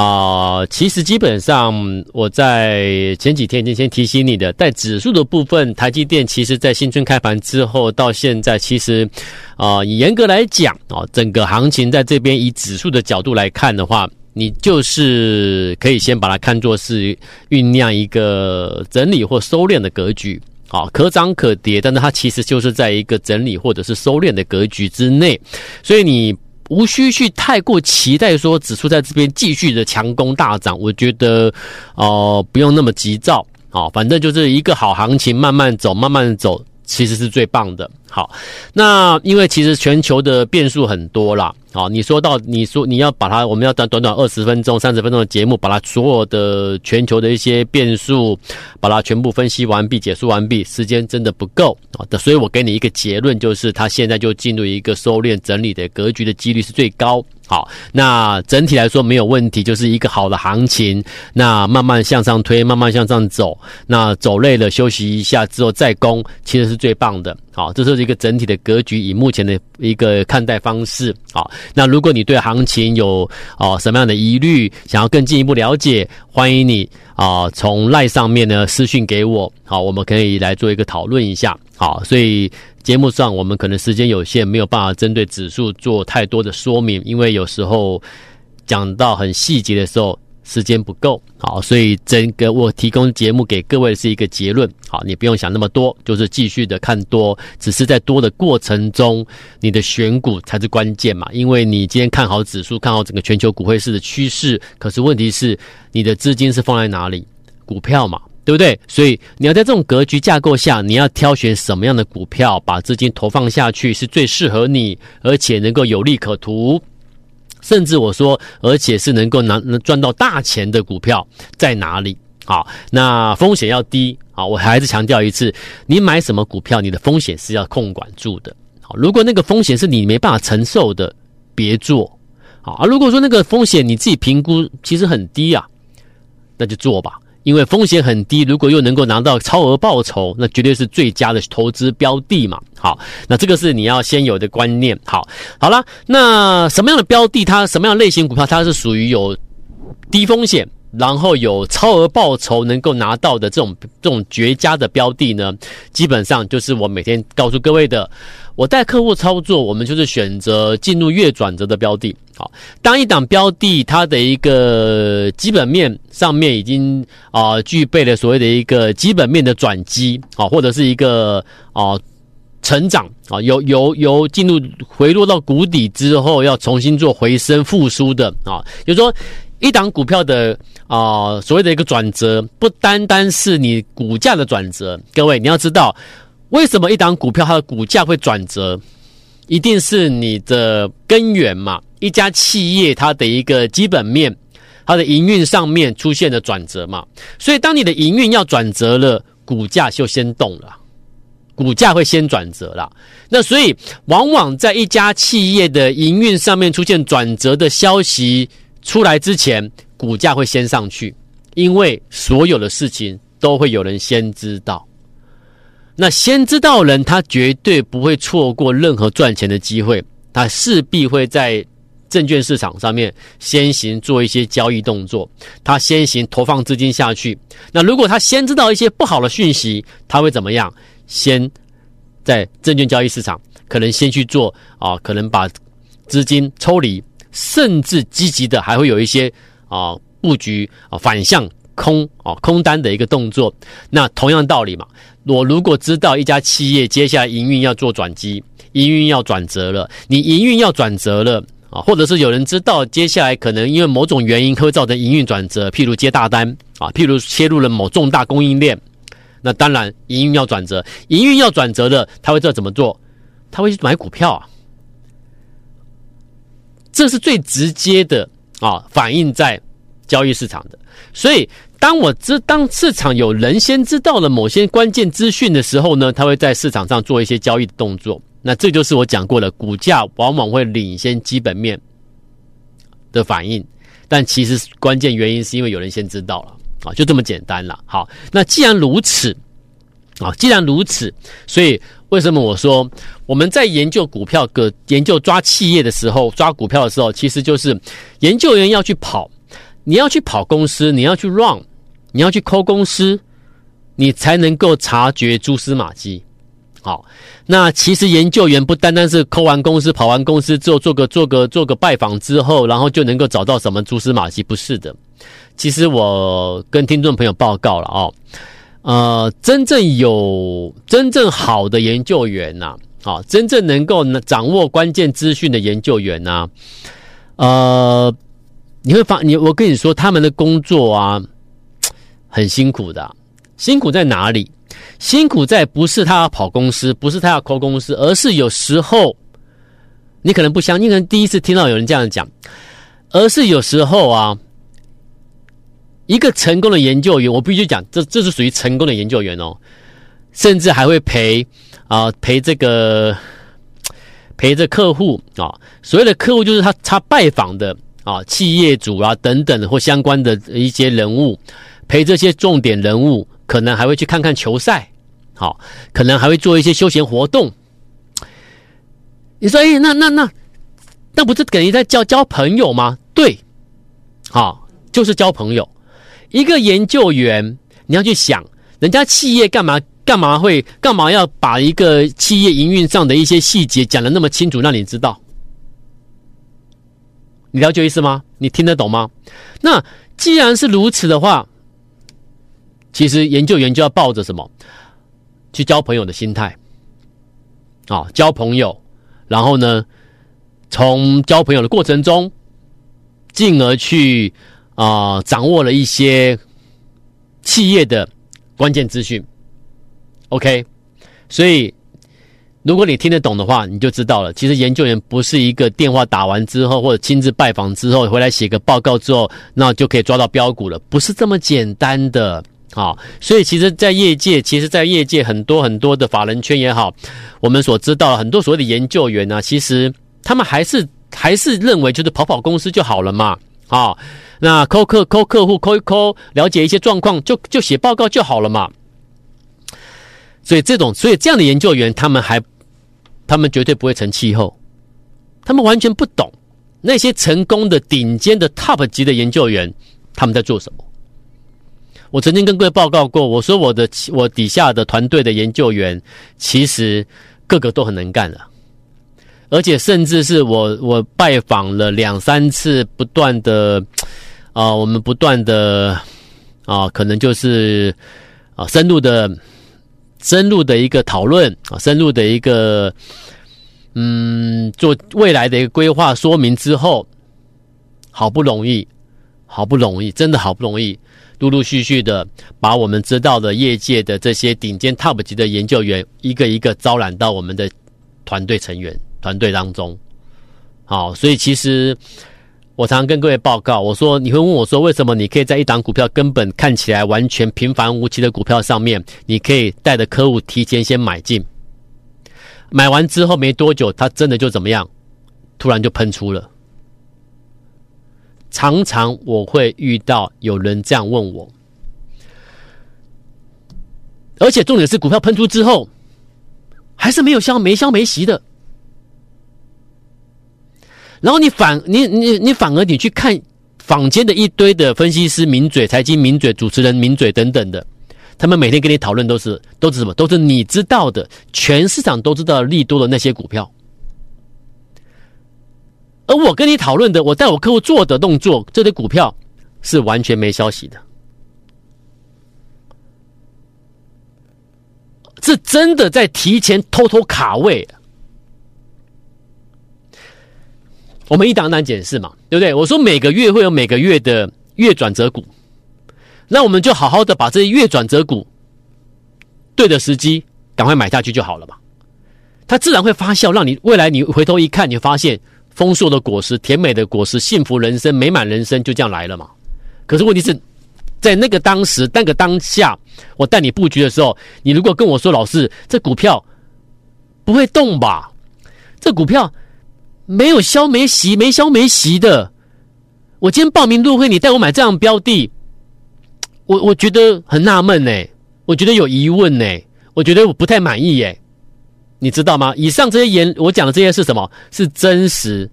啊、其实基本上我在前几天已经先提醒你的，在指数的部分，台积电其实在新春开盘之后到现在，其实啊、呃，严格来讲啊，整个行情在这边以指数的角度来看的话，你就是可以先把它看作是酝酿一个整理或收敛的格局。好，可涨可跌，但是它其实就是在一个整理或者是收敛的格局之内，所以你无需去太过期待说指数在这边继续的强攻大涨。我觉得，哦、不用那么急躁，啊，反正就是一个好行情，慢慢走，慢慢走，其实是最棒的。好，那因为其实全球的变数很多啦。好，你说到你说你要把它，我们要短短短二十分钟、三十分钟的节目，把它所有的全球的一些变数，把它全部分析完毕、解说完毕，时间真的不够啊。所以我给你一个结论，就是它现在就进入一个收敛整理的格局的几率是最高。好，那整体来说没有问题，就是一个好的行情。那慢慢向上推，慢慢向上走。那走累了休息一下之后再攻，其实是最棒的。好，这是一个整体的格局，以目前的一个看待方式。好，那如果你对行情有哦什么样的疑虑，想要更进一步了解，欢迎你啊从 LINE 上面呢私讯给我。好，我们可以来做一个讨论一下。好，所以节目上我们可能时间有限，没有办法针对指数做太多的说明，因为有时候讲到很细节的时候。时间不够，好，所以整个我提供节目给各位是一个结论，好，你不用想那么多，就是继续的看多，只是在多的过程中，你的选股才是关键嘛，因为你今天看好指数，看好整个全球股汇市的趋势，可是问题是你的资金是放在哪里？股票嘛，对不对？所以你要在这种格局架构下，你要挑选什么样的股票，把资金投放下去是最适合你，而且能够有利可图。甚至我说，而且是能够拿能赚到大钱的股票在哪里？好，那风险要低。好，我还是强调一次，你买什么股票，你的风险是要控管住的。好，如果那个风险是你没办法承受的，别做。好，啊如果说那个风险你自己评估其实很低啊，那就做吧。因为风险很低，如果又能够拿到超额报酬，那绝对是最佳的投资标的嘛。好，那这个是你要先有的观念。好，好了，那什么样的标的，它什么样类型股票，它是属于有低风险，然后有超额报酬能够拿到的这种这种绝佳的标的呢？基本上就是我每天告诉各位的。我带客户操作，我们就是选择进入月转折的标的。好，当一档标的它的一个基本面上面已经啊、具备了所谓的一个基本面的转机，啊，或者是一个啊、成长啊，由由由进入回落到谷底之后，要重新做回升复苏的啊，就是说一档股票的啊、所谓的一个转折，不单单是你股价的转折，各位你要知道。为什么一档股票它的股价会转折？一定是你的根源嘛？一家企业它的一个基本面，它的营运上面出现了转折嘛？所以当你的营运要转折了，股价就先动了，股价会先转折了。那所以往往在一家企业的营运上面出现转折的消息出来之前，股价会先上去，因为所有的事情都会有人先知道。那先知道人，他绝对不会错过任何赚钱的机会，他势必会在证券市场上面先行做一些交易动作，他先行投放资金下去。那如果他先知道一些不好的讯息，他会怎么样？先在证券交易市场可能先去做啊，可能把资金抽离，甚至积极的还会有一些啊布局啊反向空啊空单的一个动作。那同样道理嘛。我如果知道一家企业接下来营运要做转机，营运要转折了，你营运要转折了啊，或者是有人知道接下来可能因为某种原因会造成营运转折，譬如接大单啊，譬如切入了某重大供应链，那当然营运要转折，营运要转折的，他会知道怎么做？他会去买股票啊，这是最直接的啊，反映在交易市场的，所以。当我知当市场有人先知道了某些关键资讯的时候呢，他会在市场上做一些交易的动作。那这就是我讲过的，股价往往会领先基本面的反应，但其实关键原因是因为有人先知道了啊，就这么简单了。好，那既然如此啊，既然如此，所以为什么我说我们在研究股票、个研究抓企业的时候，抓股票的时候，其实就是研究员要去跑，你要去跑公司，你要去 run，你要去抠公司，你才能够察觉蛛丝马迹。好，那其实研究员不单单是抠完公司、跑完公司之后做个做个做个拜访之后，然后就能够找到什么蛛丝马迹，不是的。其实我跟听众朋友报告了哦，呃，真正有真正好的研究员呐，啊，真正能够掌握关键资讯的研究员呐，呃，你会发你我跟你说，他们的工作啊，很辛苦的，辛苦在哪里？辛苦在不是他要跑公司，不是他要扣公司，而是有时候你可能不相信，可能第一次听到有人这样讲，而是有时候啊，一个成功的研究员，我必须讲，这这是属于成功的研究员哦，甚至还会陪啊陪这个陪着客户啊，所谓的客户就是他他拜访的啊企业主啊等等或相关的一些人物，陪这些重点人物。可能还会去看看球赛，好，可能还会做一些休闲活动。你说，哎，那那那，那不是等于在交交朋友吗？对，好，就是交朋友。一个研究员，你要去想，人家企业干嘛干嘛会干嘛要把一个企业营运上的一些细节讲的那么清楚，让你知道？你了解意思吗？你听得懂吗？那既然是如此的话。其实研究员就要抱着什么去交朋友的心态啊，交朋友，然后呢，从交朋友的过程中，进而去啊、掌握了一些企业的关键资讯。OK，所以如果你听得懂的话，你就知道了。其实研究员不是一个电话打完之后，或者亲自拜访之后回来写个报告之后，那就可以抓到标股了，不是这么简单的。好，所以其实，在业界，其实，在业界很多很多的法人圈也好，我们所知道很多所谓的研究员呢、其实他们还是还是认为就是跑跑公司就好了嘛。啊，那扣客扣客户扣一扣，了解一些状况，就就写报告就好了嘛。所以这种，所以这样的研究员，他们还，他们绝对不会成气候，他们完全不懂那些成功的顶尖的 top 级的研究员他们在做什么。我曾经跟各位报告过，我说我的我底下的团队的研究员，其实个个都很能干的，而且甚至是我我拜访了两三次，不断的啊，我们不断的啊，可能就是啊深入的深入的一个讨论啊，深入的一个嗯，做未来的一个规划说明之后，好不容易，好不容易，真的好不容易。陆陆续续的把我们知道的业界的这些顶尖 top 级的研究员一个一个招揽到我们的团队成员团队当中。好，所以其实我常常跟各位报告，我说你会问我说，为什么你可以在一档股票根本看起来完全平凡无奇的股票上面，你可以带着客户提前先买进，买完之后没多久，它真的就怎么样，突然就喷出了。常常我会遇到有人这样问我，而且重点是股票喷出之后，还是没有消没消没息的。然后你反你你你反而你去看坊间的一堆的分析师名嘴、财经名嘴、主持人名嘴等等的，他们每天跟你讨论都是都是什么？都是你知道的，全市场都知道利多的那些股票。而我跟你讨论的，我带我客户做的动作，这些股票是完全没消息的，是真的在提前偷偷卡位。我们一档档解释嘛，对不对？我说每个月会有每个月的月转折股，那我们就好好的把这些月转折股对的时机赶快买下去就好了嘛，它自然会发酵，让你未来你回头一看，你发现。丰硕的果实，甜美的果实，幸福人生，美满人生就这样来了嘛？可是问题是，在那个当时，那个当下，我带你布局的时候，你如果跟我说，老师，这股票不会动吧？这股票没有消没息，没消没息的。我今天报名入会，你带我买这样标的，我我觉得很纳闷呢，我觉得有疑问呢，我觉得我不太满意耶，你知道吗？以上这些言，我讲的这些是什么？是真实，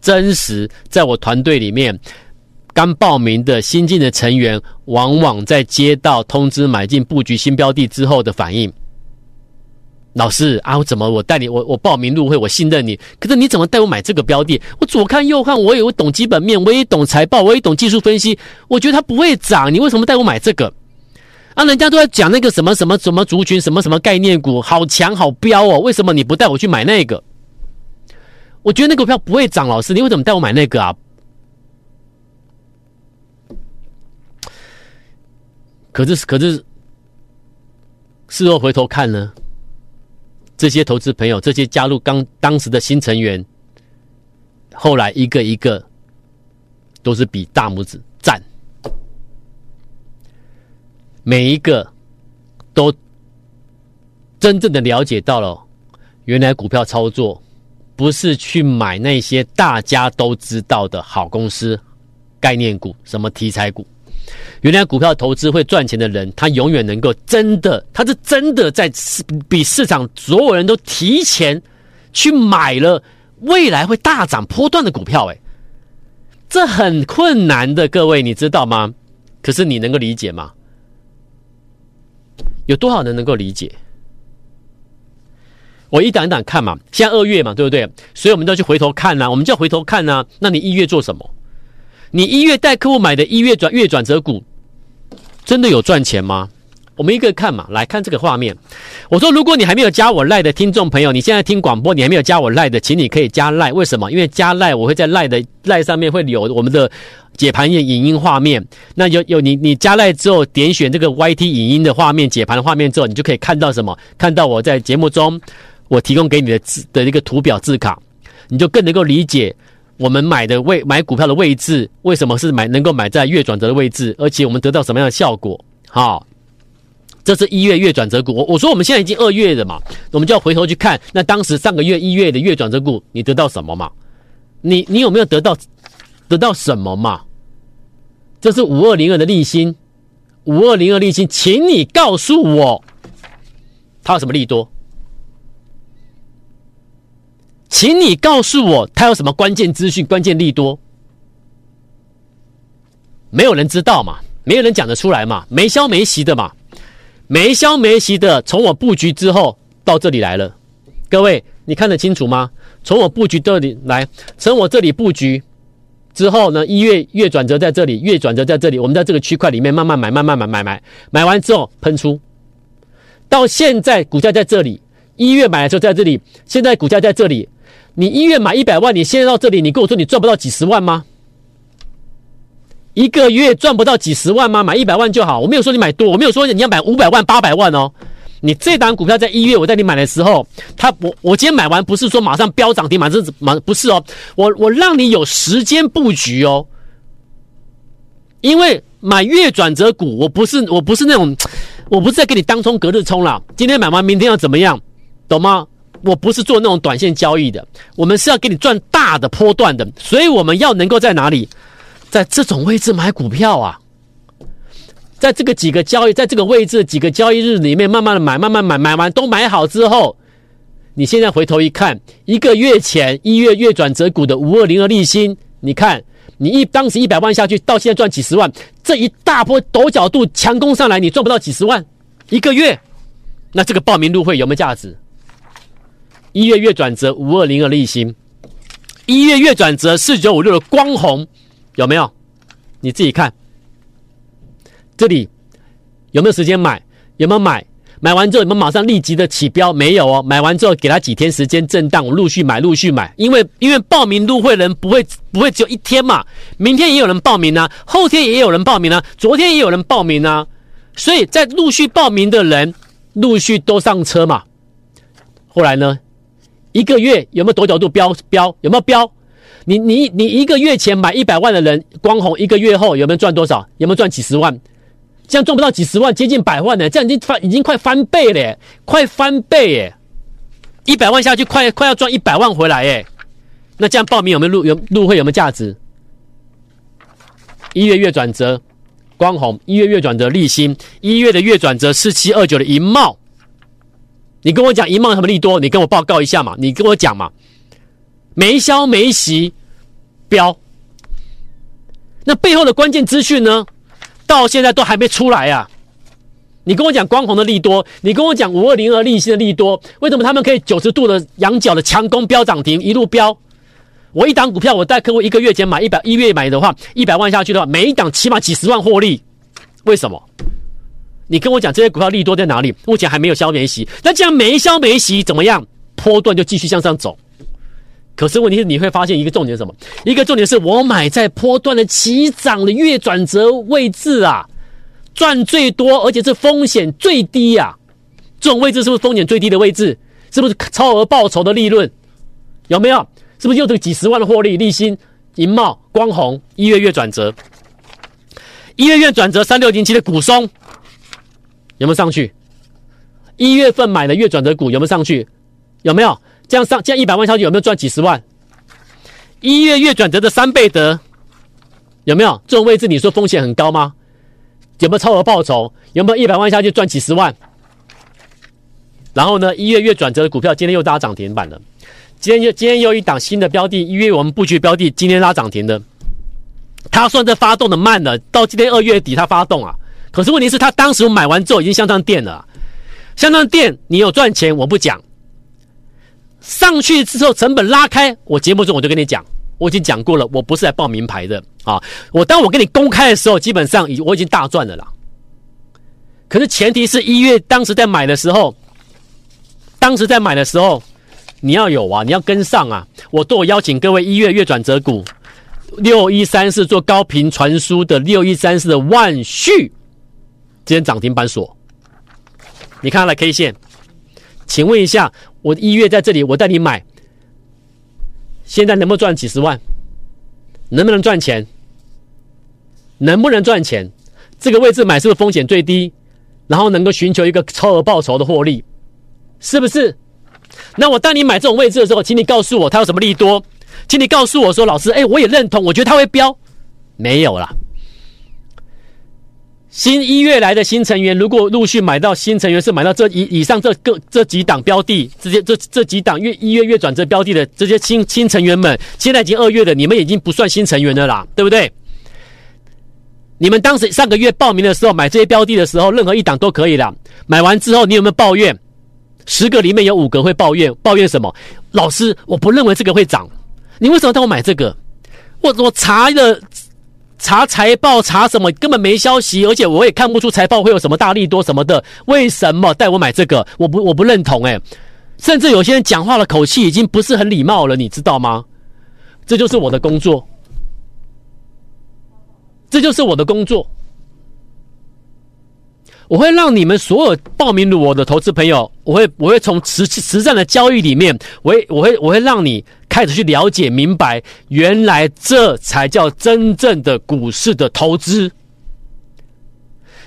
真实，在我团队里面。刚报名的新进的成员，往往在接到通知买进布局新标的之后的反应。老师啊，我怎么我带你我我报名入会，我信任你，可是你怎么带我买这个标的？我左看右看，我也懂基本面，我也懂财报，我也懂技术分析，我觉得它不会涨，你为什么带我买这个？啊，人家都在讲那个什么什么什么族群，什么什么概念股，好强好飙哦，为什么你不带我去买那个？我觉得那个票不会涨，老师，你为什么带我买那个啊？可是，可是，事后回头看呢，这些投资朋友，这些加入刚当时的新成员，后来一个一个都是比大拇指赞，每一个都真正的了解到了，原来股票操作不是去买那些大家都知道的好公司、概念股、什么题材股。原来股票投资会赚钱的人，他永远能够真的，他是真的在市比市场所有人都提前去买了未来会大涨波段的股票，哎，这很困难的，各位你知道吗？可是你能够理解吗？有多少人能够理解？我一档一档看嘛，现在二月嘛，对不对？所以我们都要去回头看呐、我们就要回头看呐、那你一月做什么？你一月带客户买的一月转月转折股，真的有赚钱吗？我们一个看嘛，来看这个画面。我说，如果你还没有加我赖的听众朋友，你现在听广播，你还没有加我赖的，请你可以加赖。为什么？因为加赖，我会在赖的赖上面会有我们的解盘页影音画面。那有有你你加赖之后，点选这个 YT 影音的画面解盘的画面之后，你就可以看到什么？看到我在节目中我提供给你的字的一个图表字卡，你就更能够理解。我们买的位买股票的位置，为什么是买能够买在月转折的位置？而且我们得到什么样的效果？好，这是一月月转折股。我我说我们现在已经二月了嘛，我们就要回头去看，那当时上个月一月的月转折股，你得到什么嘛？你你有没有得到得到什么嘛？这是五二零二的利兴，五二零二利兴，请你告诉我，它有什么利多？请你告诉我，他有什么关键资讯、关键利多？没有人知道嘛，没有人讲得出来嘛，没消没息的嘛，没消没息的。从我布局之后到这里来了，各位，你看得清楚吗？从我布局这里来，从我这里布局之后呢，一月月转折在这里，月转折在这里，我们在这个区块里面慢慢买，慢慢买，买买买完之后喷出，到现在股价在这里，一月买的时候在这里，现在股价在这里。你一月买一百万，你现在到这里，你跟我说你赚不到几十万吗？一个月赚不到几十万吗？买一百万就好，我没有说你买多，我没有说你要买五百万、八百万哦。你这档股票在一月我带你买的时候，它我我今天买完不是说马上飙涨停，马上马不是哦，我我让你有时间布局哦。因为买月转折股，我不是我不是那种，我不是在给你当冲隔日冲啦。今天买完，明天要怎么样，懂吗？我不是做那种短线交易的，我们是要给你赚大的波段的，所以我们要能够在哪里，在这种位置买股票啊，在这个几个交易，在这个位置几个交易日里面，慢慢的买，慢慢买，买完都买好之后，你现在回头一看，一个月前一月月转折股的五二零二利兴，你看你一当时一百万下去，到现在赚几十万，这一大波陡角度强攻上来，你赚不到几十万一个月，那这个报名入会有没有价值？一月月转折五二零二利兴，一月月转折四九五六的光红有没有？你自己看，这里有没有时间买？有没有买？买完之后有没有马上立即的起标？没有哦。买完之后给他几天时间震荡，我陆续买，陆续买。因为 因为报名入会人不会不会只有一天嘛，明天也有人报名啊，后天也有人报名啊，昨天也有人报名啊，所以在陆续报名的人陆续都上车嘛。后来呢？一个月有没有多角度飙飙？有没有飙？你你你一个月前买一百万的人，光红一个月后有没有赚多少？有没有赚几十万？这样赚不到几十万，接近百万呢？这样已经翻已经快翻倍了，快翻倍耶！一百万下去，快快要赚一百万回来耶，那这样报名有没有入有入会有没有价值？一月月转折光红，一月月转折立新，一月的月转折四七二九的银茂，你跟我讲一梦什么利多？你跟我报告一下嘛，你跟我讲嘛，没消没息标，那背后的关键资讯呢？到现在都还没出来啊！你跟我讲光弘的利多，你跟我讲五二零二立新的利多，为什么他们可以九十度的仰角的强攻飙涨停，一路飙？我一档股票，我带客户一个月前买一百，一月买的话，一百万下去的话，每一档起码几十万获利。为什么？你跟我讲这些股票利多在哪里？目前还没有消没息，那这样没消没息怎么样？波段就继续向上走。可是问题是你会发现一个重点是什么？一个重点是我买在波段的起涨的月转折位置啊，赚最多，而且是风险最低呀、啊。这种位置是不是风险最低的位置？是不是超额报酬的利润？有没有？是不是又这个几十万的获利？利新、银茂、光弘，一月月转折，一月月转折三六零七的股松有没有上去？一月份买的月转折股有没有上去？有没有？这样上这样一百万下去有没有赚几十万？一月月转折的三倍得有没有这种位置？你说风险很高吗？有没有超额报酬？有没有一百万下去赚几十万？然后呢，一月月转折的股票今天又拉涨停板了。今天又今天又一档新的标的，一月我们布局标的今天拉涨停的。它算是发动的慢了，到今天二月底它发动啊。可是问题是他当时买完之后已经向上垫了，向上垫你有赚钱我不讲。上去之后成本拉开，我节目中我就跟你讲，我已经讲过了，我不是来报名牌的啊。我当我跟你公开的时候，基本上已我已经大赚了啦。可是前提是一月当时在买的时候，当时在买的时候，你要有啊，你要跟上啊。我都有邀请各位一月月转折股六一三四做高频传输的六一三四的万旭，今天涨停板锁，你看了 K 线，请问一下。我一月在这里，我带你买，现在能不能赚几十万？能不能赚钱？能不能赚钱？这个位置买是不是风险最低？然后能够寻求一个超额报酬的获利，是不是？那我带你买这种位置的时候，请你告诉我它有什么利多？请你告诉我说，老师，哎，我也认同，我觉得它会飙，没有啦。新一月来的新成员，如果陆续买到新成员是买到这以以上这个这几档标的，这些这这几档月一月月转折标的的这些新新成员们，现在已经二月了，你们已经不算新成员了啦，对不对？你们当时上个月报名的时候买这些标的的时候，任何一档都可以了。买完之后，你有没有抱怨？十个里面有五个会抱怨，抱怨什么？老师，我不认为这个会涨，你为什么带我买这个？我我查了。查财报查什么？根本没消息，而且我也看不出财报会有什么大利多什么的。为什么带我买这个？我不我不认同诶，甚至有些人讲话的口气已经不是很礼貌了，你知道吗？这就是我的工作，这就是我的工作。我会让你们所有报名的我的投资朋友，我会我会从实实战的交易里面，我会我会我会让你开始去了解明白，原来这才叫真正的股市的投资。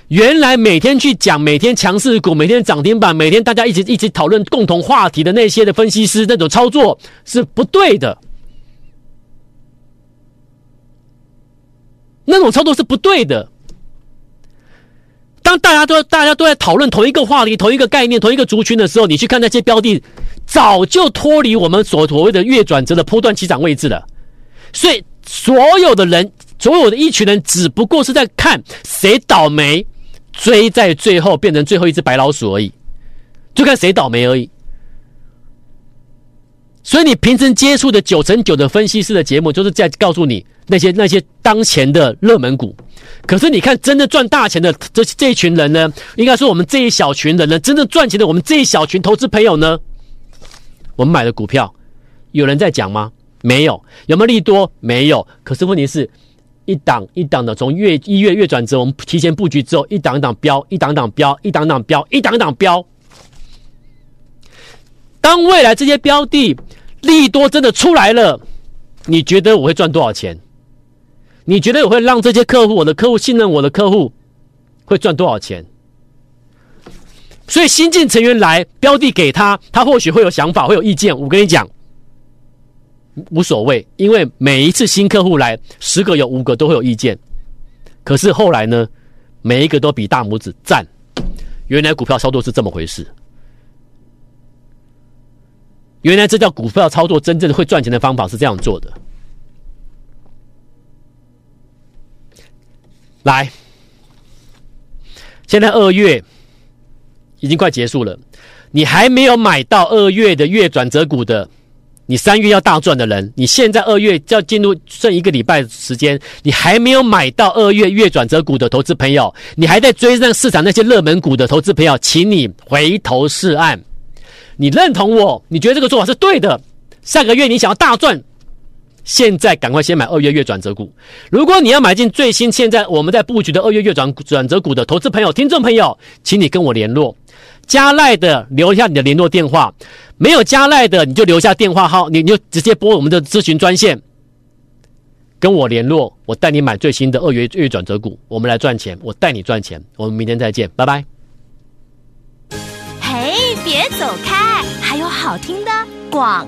原来每天去讲每天强势股，每天涨停板，每天大家一起一起讨论共同话题的那些的分析师那种操作是不对的，那种操作是不对的。当大家都大家都在讨论同一个话题、同一个概念、同一个族群的时候，你去看那些标的，早就脱离我们所所谓的月转折的波段起涨位置了。所以，所有的人，所有的一群人，只不过是在看谁倒霉，追在最后变成最后一只白老鼠而已，就看谁倒霉而已。所以，你平时接触的九成九的分析师的节目，就是在告诉你那些那些当前的热门股。可是，你看，真的赚大钱的这这一群人呢，应该说我们这一小群人呢，真正赚钱的我们这一小群投资朋友呢，我们买的股票，有人在讲吗？没有。有没有利多？没有。可是问题是，一档一档的从月一月月转折，我们提前布局之后，一档一档飙，一档档飙，一档档飙，一档档飙。当未来这些标的利多真的出来了，你觉得我会赚多少钱？你觉得我会让这些客户，我的客户信任我的客户，会赚多少钱？所以新进成员来，标的给他，他或许会有想法，会有意见。我跟你讲，无所谓，因为每一次新客户来，十个有五个都会有意见。可是后来呢，每一个都比大拇指赞。原来股票操作是这么回事。原来这叫股票操作，真正会赚钱的方法是这样做的。来，现在二月已经快结束了，你还没有买到二月的月转折股的，你三月要大赚的人，你现在二月就要进入剩一个礼拜时间，你还没有买到二月月转折股的投资朋友，你还在追上市场那些热门股的投资朋友，请你回头是岸。你认同我？你觉得这个做法是对的？下个月你想要大赚，现在赶快先买二月月转折股。如果你要买进最新现在我们在布局的二月月转转折股的投资朋友、听众朋友，请你跟我联络。加赖的留下你的联络电话，没有加赖的你就留下电话号，你你就直接拨我们的咨询专线，跟我联络，我带你买最新的二月月转折股，我们来赚钱，我带你赚钱。我们明天再见，拜拜。嘿，别走开，还有好听的广。